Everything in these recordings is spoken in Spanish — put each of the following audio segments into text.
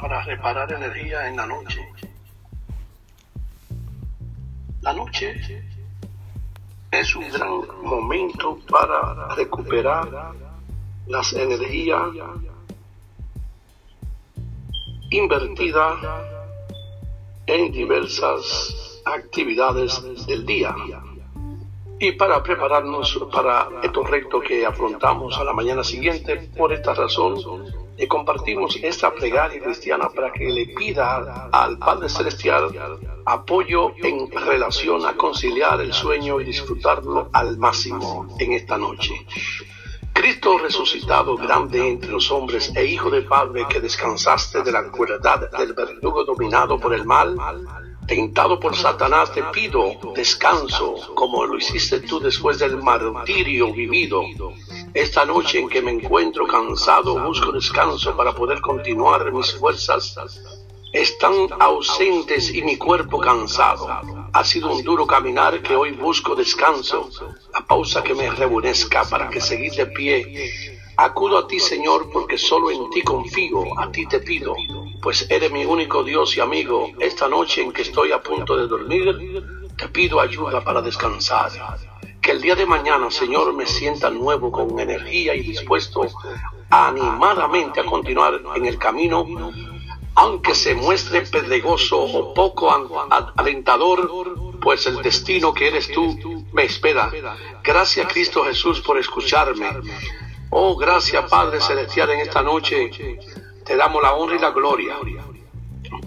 para reparar energía en la noche. La noche es un gran momento para recuperar las energías invertidas en diversas actividades del día. Y para prepararnos para estos retos que afrontamos a la mañana siguiente, por esta razón, le compartimos esta plegaria cristiana para que le pida al Padre Celestial apoyo en relación a conciliar el sueño y disfrutarlo al máximo en esta noche. Cristo resucitado grande entre los hombres e hijo del Padre que descansaste de la crueldad del verdugo dominado por el mal, tentado por Satanás te pido descanso como lo hiciste tú después del martirio vivido. Esta noche en que me encuentro cansado busco descanso para poder continuar mis fuerzas. están ausentes y mi cuerpo cansado. Ha sido un duro caminar que hoy busco descanso, la pausa que me rejuvenezca para que seguir de pie. Acudo a ti, Señor, porque solo en ti confío, a ti te pido, pues eres mi único Dios y amigo. Esta noche en que estoy a punto de dormir, te pido ayuda para descansar. Que el día de mañana, Señor, me sienta nuevo, con energía y dispuesto animadamente a continuar en el camino aunque se muestre pedregoso o poco alentador, pues el destino que eres tú me espera. Gracias Cristo Jesús por escucharme. Oh, gracias Padre Celestial en esta noche. Te damos la honra y la gloria,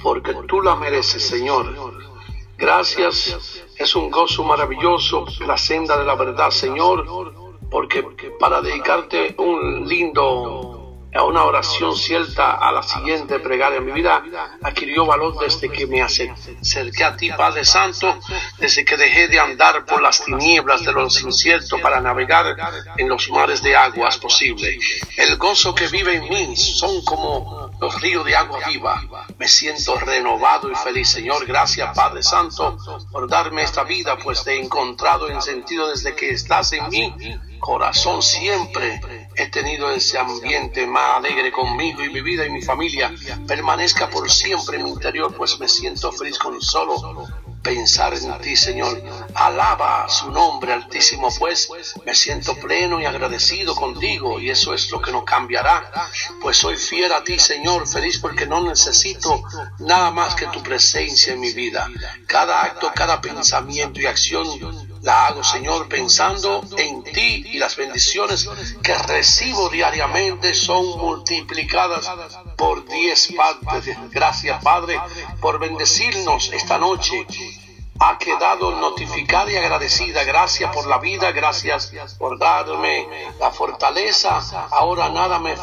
porque tú la mereces, Señor. Gracias, es un gozo maravilloso la senda de la verdad, Señor, porque para dedicarte un lindo a una oración cierta a la siguiente plegaria. Mi vida adquirió valor desde que me acerqué a ti, Padre Santo, desde que dejé de andar por las tinieblas de los inciertos para navegar en los mares de aguas posibles. El gozo que vive en mí son como los ríos de agua viva. Me siento renovado y feliz, Señor. Gracias, Padre Santo, por darme esta vida, pues te he encontrado en sentido desde que estás en mí. Corazón siempre he tenido ese ambiente más alegre conmigo y mi vida y mi familia permanezca por siempre en mi interior, pues me siento feliz con solo pensar en ti, Señor. Alaba su nombre altísimo, pues me siento pleno y agradecido contigo y eso es lo que no cambiará, pues soy fiel a ti, Señor, feliz porque no necesito nada más que tu presencia en mi vida. Cada acto, cada pensamiento y acción la hago, Señor, pensando en ti y las bendiciones que recibo diariamente son multiplicadas por diez partes. Gracias, Padre, por bendecirnos esta noche. Ha quedado notificada y agradecida. Gracias por la vida, gracias por darme la fortaleza. Ahora nada me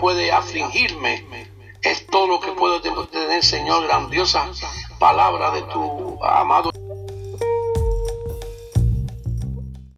puede afligirme. Es todo lo que puedo tener, Señor, grandiosa palabra de tu amado